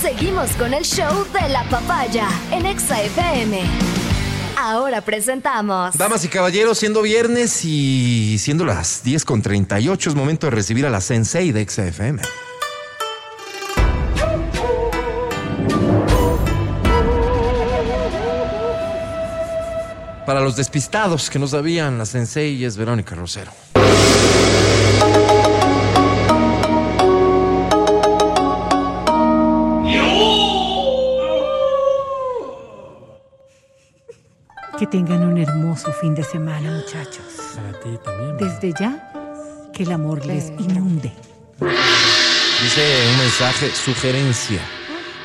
Seguimos con el show de la papaya en Exa FM. Ahora presentamos. Damas y caballeros, siendo viernes y siendo las 10 con 38, es momento de recibir a la Sensei de XFM. Para los despistados que no sabían, la Sensei es Verónica Rosero. Tengan un hermoso fin de semana, muchachos. Para ti también. Desde ya, que el amor les inunde. Dice un mensaje, sugerencia.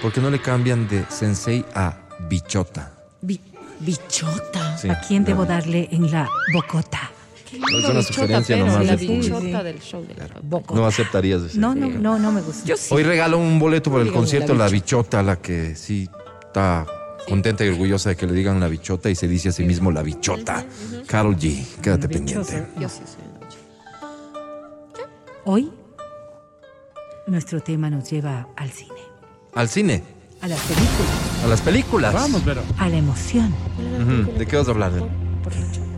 ¿Por qué no le cambian de Sensei a Bichota? Bi- bichota. Sí, ¿A quién debo darle en la bocota? Es una sugerencia pero nomás la de público. del show de la papaya. Bocota. No aceptarías ese. No, no, no, no me gusta. Yo sí. Hoy regalo un boleto para el Díganle concierto La Bichota, la que sí está contenta y orgullosa de que le digan La Bichota y se dice a sí mismo La Bichota. Carol G, quédate pendiente. Yo sí soy bichota. Hoy, nuestro tema nos lleva al cine, Al cine, a las películas, a las películas. Vamos, Vero. a la emoción. ¿De qué vas a hablar?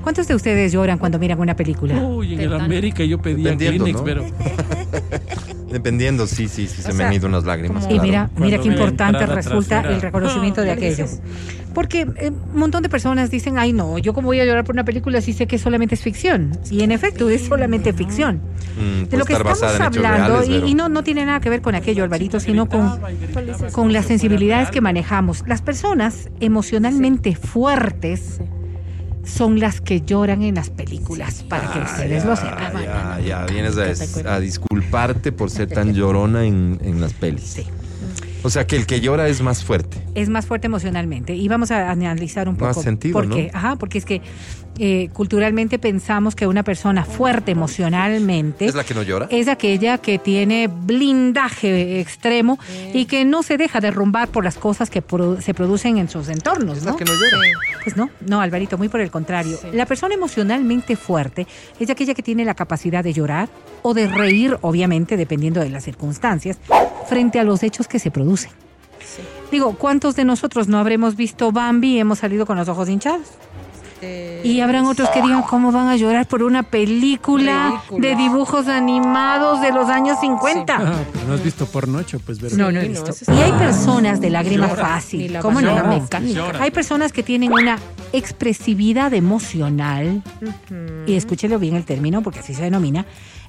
¿Cuántos de ustedes lloran cuando miran una película? Uy, en el América yo pedía Kleenex, ¿no? pero Dependiendo, sí, sí, sí, se me sea, han ido unas lágrimas. como- Y claro. mira, mira qué importante resulta el reconocimiento de Ah, aquellos. Porque eh, un montón de personas dicen, ay no, yo como voy a llorar por una película si sé que solamente es ficción. Y en efecto, es solamente ficción. Mm, De lo que estamos hablando, reales, y, pero- y no, no tiene nada que ver con aquello, Alvarito, sino con, con las sensibilidades que manejamos. Las personas emocionalmente fuertes son las que lloran en las películas, para que ustedes lo sepan. Ya, ya, vienes a, a disculparte por ser tan llorona en, en las pelis. Sí. O sea que el que llora es más fuerte. es más fuerte emocionalmente. Y vamos a analizar un poco. Más sentido, por qué. ¿no? Ajá, porque es que eh, culturalmente pensamos que una persona fuerte emocionalmente ¿Es la que no llora? es aquella que tiene blindaje extremo y que no se deja derrumbar por las cosas que produ- se producen en sus entornos, Es ¿no? la que no llora. Pues no, no, Alvarito, muy por el contrario. La persona emocionalmente fuerte es aquella que tiene la capacidad de llorar o de reír, obviamente, dependiendo de las circunstancias, frente a los hechos que se producen. Digo, ¿cuántos de nosotros no habremos visto Bambi y hemos salido con los ojos hinchados? Eh, Y habrán otros que digan cómo van a llorar por una película, Película. de dibujos animados de los años 50. Ah, pero no has visto pornocho, pues Vero. No, no he Sí, no, visto. Y hay personas de lágrima Llora. Fácil. la ¿Cómo no? Llora, mecánica. llora. Hay personas que tienen una expresividad emocional, y escúchelo bien el término porque así se denomina,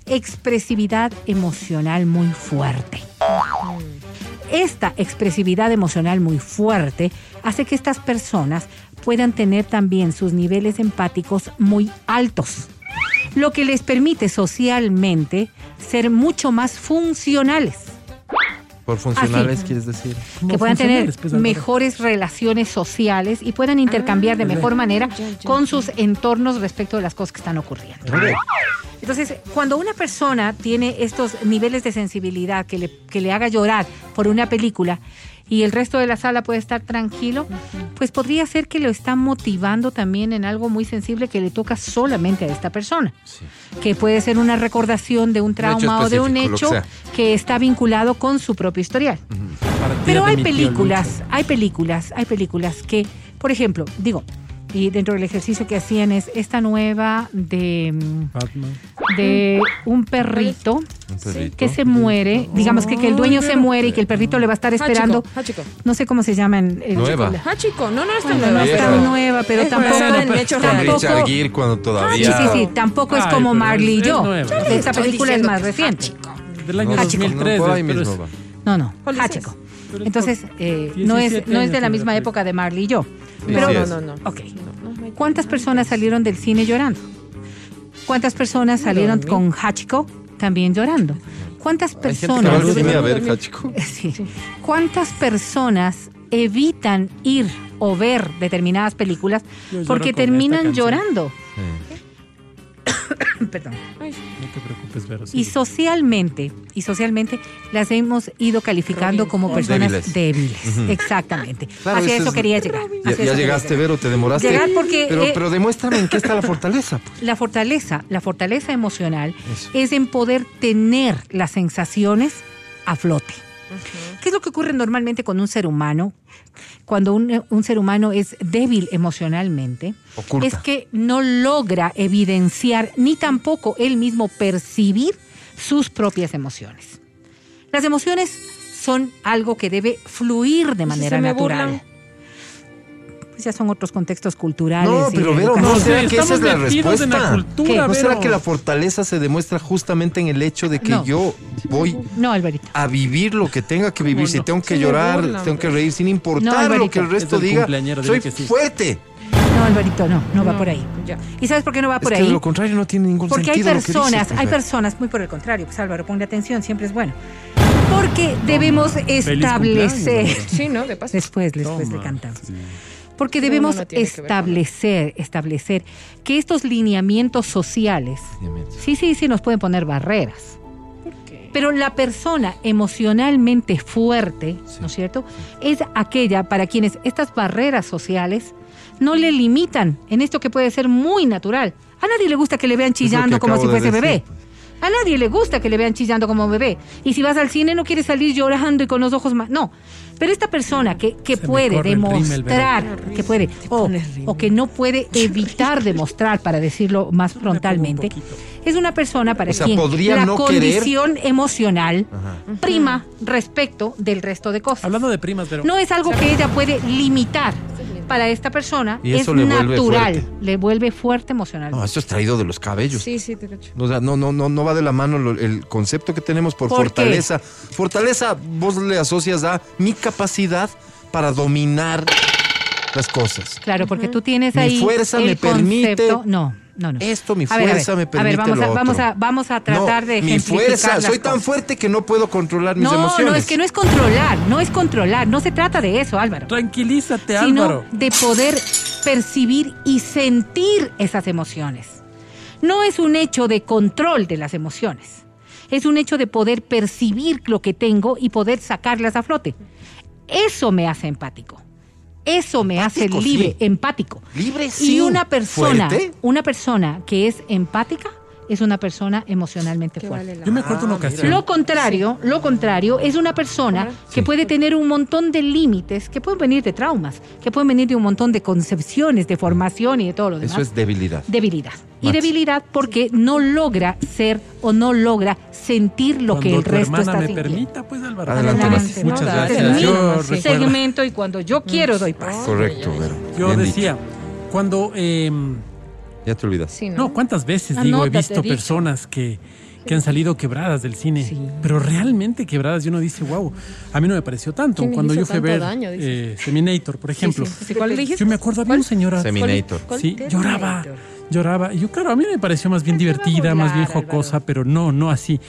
expresividad emocional muy fuerte. Esta expresividad emocional muy fuerte hace que estas personas puedan tener también sus niveles empáticos muy altos, lo que les permite socialmente ser mucho más funcionales Por funcionales, Así. quieres decir. Que puedan tener pues, mejores relaciones sociales y puedan intercambiar de mejor manera con sus entornos respecto de las cosas que están ocurriendo. Entonces, cuando una persona tiene estos niveles de sensibilidad que le, que le haga llorar por una película y el resto de la sala puede estar tranquilo, pues podría ser que lo está motivando también en algo muy sensible que le toca solamente a esta persona. Que puede ser una recordación de un trauma o de un hecho que está vinculado con su propio historial. Pero hay películas, hay películas, hay películas que, por ejemplo, digo, y dentro del ejercicio que hacían es esta nueva de, Batman. de un perrito Un perrito. que se muere, digamos que, que el dueño se muere y que el perrito le va a estar esperando, Hachiko. no sé cómo se llama en el Nueva. Hachiko. No, no es tan Bueno, no nueva. es tan nueva, pero Es tampoco, Con reales. Richard Gere cuando Sí, todavía. sí, sí, tampoco es como pero Marley y yo. es nueva. Esta película es más reciente. Del año No, Hachiko. 2003. no, pero. No, no. Hachiko. Pero Entonces, eh, no es, 17 no es de la misma época de Marley y yo. Pero, no, no, no. ok. ¿Cuántas personas salieron del cine llorando? ¿Cuántas personas salieron con Hachiko también llorando? ¿Cuántas Hay gente que va al personas, a ver. Hachiko. Sí. cuántas personas evitan ir o ver determinadas películas porque terminan canción. llorando? Perdón. Ay, No te preocupes, Vero. Y socialmente, y socialmente las hemos ido calificando como personas Débiles. Exactamente. Claro, Hacia eso es- quería llegar. Ya, llegaste, Vero, te demoraste. Llegar porque, Pero, eh, pero demuéstrame en qué está la fortaleza. pues. La fortaleza, la fortaleza emocional Eso. es en poder tener las sensaciones a flote. ¿Qué es lo que ocurre normalmente con un ser humano? Cuando un, un ser humano es débil emocionalmente, Oculta. es que no logra evidenciar ni tampoco él mismo percibir sus propias emociones. Las emociones son algo que debe fluir de si manera se me natural. burlan? Pues ya son otros contextos culturales. No, pero Vero. ¿no será que esa es la la respuesta? cultura, ¿Qué? ¿No será que la fortaleza se demuestra justamente en el hecho de que No. yo voy No, Alvarito. a vivir lo que tenga que vivir? ¿Cómo Si tengo que llorar, tengo que reír, sin No, importar lo que el resto diga. Soy sí. fuerte. No, Alvarito, no, no, va por ahí. ya. ¿Y sabes por qué no va por que ahí? de lo contrario no tiene ningún Porque hay sentido lo que dices, personas, hay personas, muy por el contrario, pues Álvaro, ponle atención, siempre es bueno. Porque debemos establecer, Sí, ¿no? De paso. después, después le cantamos. Sí. Porque debemos no, no que establecer, establecer que estos lineamientos sociales, sí, sí, sí nos pueden poner barreras. Pero la persona emocionalmente fuerte, ¿no es cierto? Es aquella para quienes estas barreras sociales no le limitan en esto que puede ser muy natural. A nadie le gusta que le vean chillando como si de fuese bebé. pues. A nadie le gusta que le vean chillando como bebé. Y si vas al cine no quieres salir llorando y con los ojos más. No. Pero esta persona que, que puede demostrar, que puede, o, o que no puede evitar demostrar, para decirlo más frontalmente, es una persona para O sea, quien la no querer- condición emocional Ajá. prima respecto del resto de cosas. Hablando de primas, pero No es algo que ella puede limitar. Para esta persona Y es le natural, le vuelve fuerte emocionalmente. No, esto es traído de los cabellos. Sí, sí, te cacho. O sea, no, no, no, no va de la mano lo- el concepto que tenemos por, ¿Por qué? fortaleza. Fortaleza, vos le asocias a mi capacidad para dominar las cosas. Claro, porque tú tienes Mi ahí fuerza el me permite No, no, no. Esto, mi A ver, a fuerza ver, me permite A ver, vamos, lo a, vamos, otro. a, vamos a tratar No, de mi fuerza, las soy tan cosas. fuerte que no puedo controlar mis no, emociones. no, es que no es controlar, no es controlar, no se trata de eso, Álvaro. tranquilízate, sino Álvaro. de poder percibir y sentir esas emociones. No es un hecho de control de las emociones, es un hecho de poder percibir lo que tengo y poder sacarlas a flote. Eso me hace empático. Eso me hace libre, sí. empático. Libre, sí. Y una persona, ¿Fuerte? una persona que es empática es una persona emocionalmente fuerte. vale la Yo me acuerdo una Ah, ocasión. Lo contrario, lo contrario es una persona ¿Cómo que Sí. puede tener un montón de límites que pueden venir de traumas, que pueden venir de un montón de concepciones, de formación y de todo lo demás. Eso es debilidad. debilidad. Y debilidad porque no logra ser o no logra sentir lo que el tu resto está me sintiendo. permita, pues Álvaro. Adelante, Adelante, Max. ¿no? Muchas gracias. mi Yo Sí. segmento y cuando yo quiero doy paz. Correcto, Vero. Yo decía, cuando eh, Ya te olvidas. Sí, ¿no? No, ¿cuántas veces digo he visto dice. personas que, que han salido quebradas del cine? Sí. Pero realmente quebradas y uno dice, wow, a mí no me pareció tanto. ¿Quién les Cuando yo fui a ver daño, eh, Seminator, por ejemplo, Sí, sí. ¿Cuál dijiste? yo me acuerdo, había una señora, Seminator. ¿Cuál? sí, lloraba, lloraba. Y yo, claro, a mí me pareció más bien divertida, más bien jocosa, Álvaro. pero no, no así.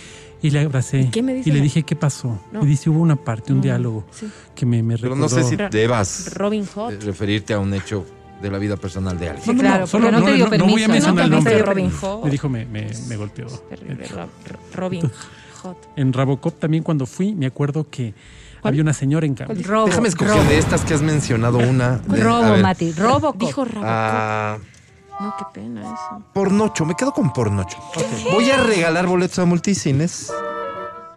Y le abracé. ¿Y qué me dice y le dije, ¿qué pasó? No. Y dice, hubo una parte, un diálogo sí. que me, me Pero recordó. no sé si debas Robin Hood. eh, referirte a un hecho de la vida personal de alguien. Sí, claro, solo porque no te dio no voy permiso, a ¿no? mencionar el No nombre. Robin permiso. Hood. Me dijo, me, me, me golpeó. Terrible. Robin Hood. En Rabocop también cuando fui, me acuerdo que había una señora en cambio. Robo, Déjame escoger robo, de estas que has mencionado una. de- robo, Mati, robo. Dijo Robocop. ah, No, qué pena eso. pornocho, me quedo con pornocho. Voy a regalar boletos a multicines.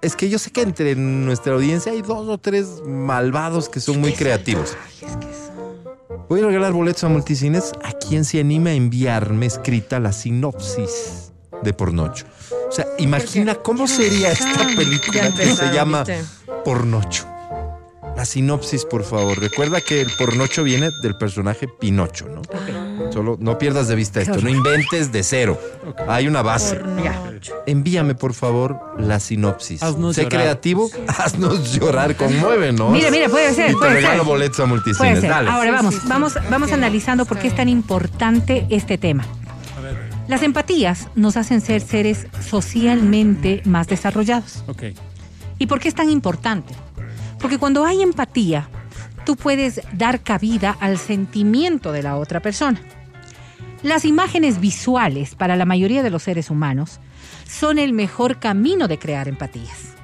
Es que yo sé que entre nuestra audiencia hay dos o tres malvados que son muy creativos. Voy a regalar boletos a multicines a quien se anime a enviarme escrita la sinopsis de pornocho. O sea, imagina cómo sería esta película que se llama. Pornocho. La sinopsis, por favor. Recuerda que el pornocho viene del personaje Pinocho, ¿no? Solo no pierdas de vista esto, no inventes de cero. Hay una base. Envíame, por favor, la sinopsis. Haznos sé llorar. creativo, haznos llorar, conmuévenos. Mira, mira, puede ser, Y te puede regalo ser. boletos a Puede multicines. ser. Dale. Ahora vamos, sí, sí. vamos, vamos Sí. analizando por qué es tan importante este tema. Las empatías nos hacen ser seres socialmente más desarrollados. ok. ¿Y por qué es tan importante? Porque cuando hay empatía, tú puedes dar cabida al sentimiento de la otra persona. Las imágenes visuales para la mayoría de los seres humanos son el mejor camino de crear empatías.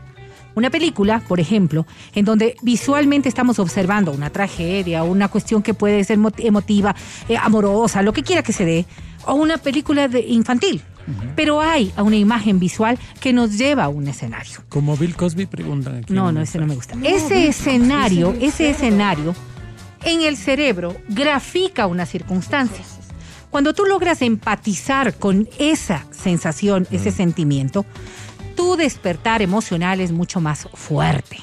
Una película, por ejemplo, en donde visualmente estamos observando una tragedia, una cuestión que puede ser mot- emotiva, eh, amorosa, lo que quiera que se dé, o una película de infantil. Pero hay una imagen visual que nos lleva a un escenario. Como Bill Cosby preguntan aquí. No, no, ese no me gusta. ese escenario, ese escenario en el cerebro grafica una circunstancia. Cuando tú logras empatizar con esa sensación, ese sentimiento, tu despertar emocional es mucho más fuerte.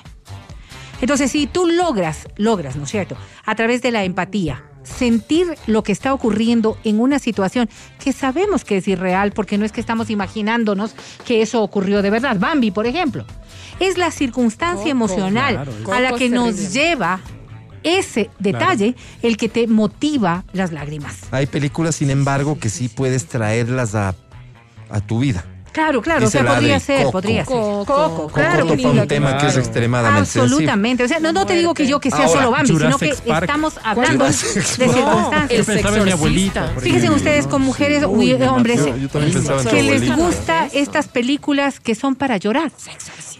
Entonces, si tú logras, logras, ¿no es cierto?, a través de la empatía, sentir lo que está ocurriendo en una situación que sabemos que es irreal, porque no es que estamos imaginándonos que eso ocurrió de verdad. Bambi, por ejemplo, es la circunstancia Coco, emocional claro, a la que nos lleva ese detalle el que te motiva las lágrimas. Hay películas, sin embargo, que sí puedes traerlas a, a tu vida. Claro, claro, Dice o sea, podría ser, Coco. podría ser. Coco. Coco, Coco claro Coco topa un tema que es extremadamente sensible. Absolutamente. O sea, no, no te digo que yo que sea Ahora, solo Bambi, sino que Jurassic Park. estamos hablando de Jurassic circunstancias. el pensaba en mi abuelita. Fíjense ustedes con mujeres uy, hombres. Yo, yo que les gusta Eso. estas películas que son para llorar.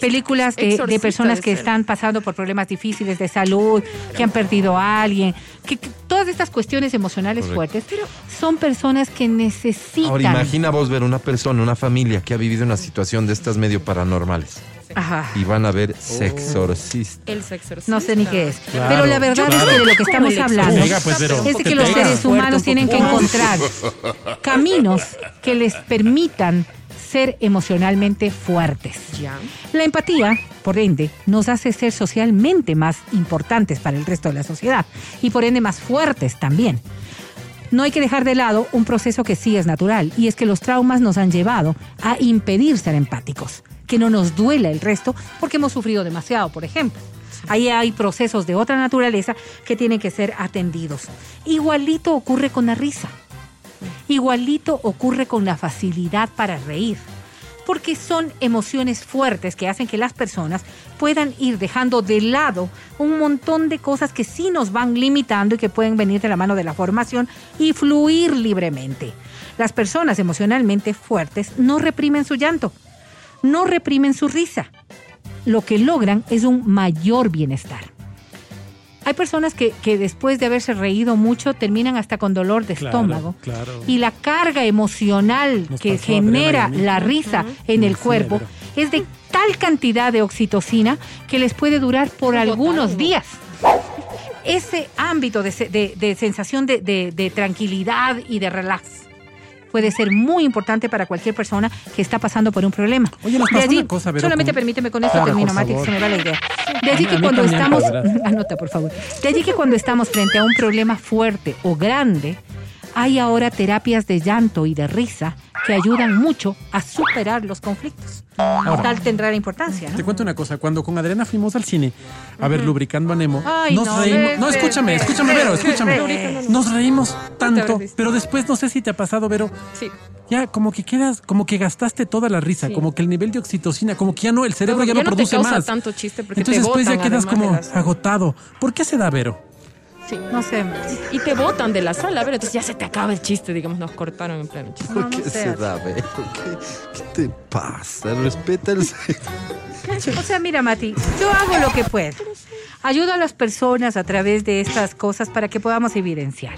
Películas de, personas que están pasando por problemas difíciles de salud, que han perdido a alguien, que, que todas estas cuestiones emocionales Correcto. fuertes son personas que necesitan. Ahora imagina vos ver una persona, una familia que ha vivido una situación de estas medio paranormales Ajá. y van a ver Sexorcist. El sexorcista. No sé ni qué es. Claro, Pero la verdad claro. es que de lo que estamos hablando pues, pero- es de que los seres humanos tienen que encontrar caminos que les permitan ser emocionalmente fuertes. La empatía, por ende, nos hace ser socialmente más importantes para el resto de la sociedad y por ende más fuertes también. No hay que dejar de lado un proceso que sí es natural y es que los traumas nos han llevado a impedir ser empáticos, que no nos duela el resto porque hemos sufrido demasiado, por ejemplo. Ahí hay procesos de otra naturaleza que tienen que ser atendidos. Igualito ocurre con la risa. Igualito ocurre con la facilidad para reír. Porque son emociones fuertes que hacen que las personas puedan ir dejando de lado un montón de cosas que sí nos van limitando y que pueden venir de la mano de la formación y fluir libremente. Las personas emocionalmente fuertes no reprimen su llanto, no reprimen su risa. Lo que logran es un mayor bienestar. Hay personas que, que después de haberse reído mucho terminan hasta con dolor de Claro, estómago. claro. Y la carga emocional Nos que genera la risa en el cuerpo es de tal cantidad de oxitocina que les puede durar por Como algunos días. Ese ámbito de, se- de- de sensación de, de- de tranquilidad y de relax puede ser muy importante para cualquier persona que está pasando por un problema. Oye, nos De allí, una cosa, solamente con- permíteme con esto termino, Mati, que se me va la idea. De allí que cuando estamos, anota por favor, de allí que cuando estamos frente a un problema fuerte o grande, hay ahora terapias de llanto y de risa que ayudan mucho a superar los conflictos. Tal tendrá la importancia, ¿no? Te cuento una cosa, cuando con Adriana fuimos al cine a ver Lubricando a Nemo, Ay, nos no, reímos. no, escúchame, escúchame, ve, Vero, ve, escúchame. Nos reímos tanto, pero después no sé si te ha pasado, Vero, Sí. ya como que quedas, como que gastaste toda la risa, Sí. como que el nivel de oxitocina, como que ya no, el cerebro No, ya, ya no no te produce causa más. tanto chiste porque Entonces te después ya botan quedas como agotado. ¿Por qué se da, Vero? Sí. No sé. Y te botan de la sala, ver, entonces ya se te acaba el chiste, digamos, nos cortaron en pleno chiste. ¿Por No, no qué sé. se da? ¿Qué, qué te pasa? Respeta el... O sea, mira, Mati, yo hago lo que puedo. Ayudo a las personas a través de estas cosas para que podamos evidenciar.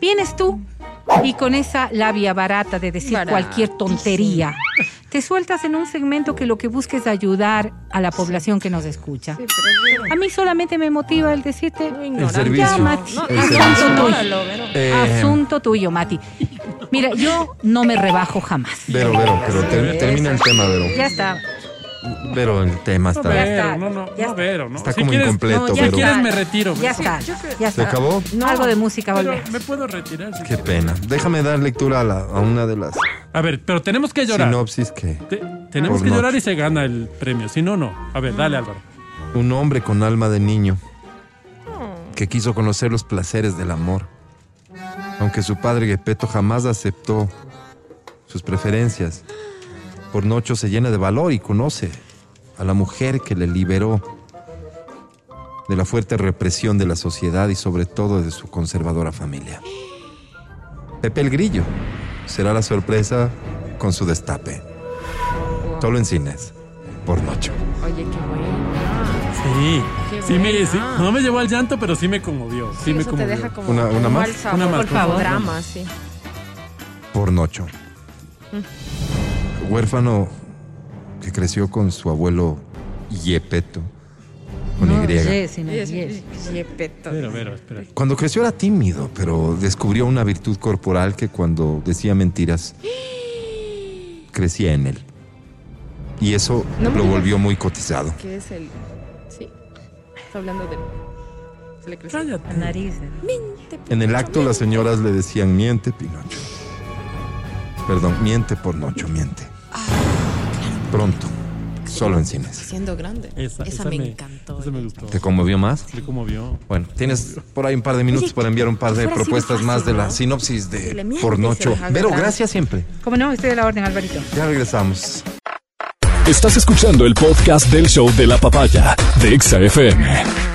Vienes tú y con esa labia barata de decir Barata, cualquier tontería, te sueltas en un segmento que lo que busca es ayudar a la población que nos escucha. Sí, pero A mí solamente me motiva el decirte, ignorante. servicio. ya, Mati, No, El no, servicio. Vero. Eh, asunto tuyo, Mati. Mira, yo no me rebajo jamás. Vero, Vero, pero ter- termina el tema, Vero. Ya está. Vero, el tema No, está... Ya Vero, no, no, ya no, está. Vero, no. Está Si como quieres- incompleto, No, ya Si Vero. quieres me retiro. Ya está. Ya ¿Se está. acabó? No. Algo de música, Pero volvemos. me puedo retirar. si Qué quieres. pena. Déjame dar lectura a, la- a una de las A ver, pero tenemos que llorar. sinopsis que... Te- tenemos que llorar noche. y se gana el premio. Si no, no. A ver, dale, Álvaro. Un hombre con alma de niño que quiso conocer los placeres del amor. Aunque su padre Gepetto jamás aceptó sus preferencias, por Nocho se llena de valor y conoce a la mujer que le liberó de la fuerte represión de la sociedad y sobre todo de su conservadora familia. Pepe el Grillo será la sorpresa con su destape. Solo en cines. por Nocho. Oye, qué bueno. Sí, Qué sí me, sí, no me llevó al llanto, pero sí me conmovió. Sí, me eso te conmovió. deja como Una- una un más. sabor, Una más, por por favor. favor. Drama, sí. Por Nocho. Huérfano que creció con su abuelo Yepeto, con No, Y. yes, sino Y es- yes. Yepeto. Pero, pero, espera. Cuando creció era tímido, pero descubrió una virtud corporal que cuando decía mentiras crecía en él. Y eso No lo volvió muy cotizado. ¿Qué es el...? Sí. Está hablando de... Se le creció. La nariz. ¿eh? Miente, En el Pinocho, acto las señoras le decían miente, Pinocho. Perdón, miente por Nocho, miente. Pronto, solo en cines. Siendo grande. Esa, Esa, me, encantó. Esa me gustó. ¿Te conmovió más? Me conmovió. Bueno, tienes por ahí un par de minutos Oye, para enviar un par de propuestas más de la ¿no? sinopsis de mientes, Por se Nocho. deja Vero, gracias siempre. ¿Cómo no? Estoy de la orden, Alvarito. Ya regresamos. Estás escuchando el podcast del show de la papaya de Exa FM.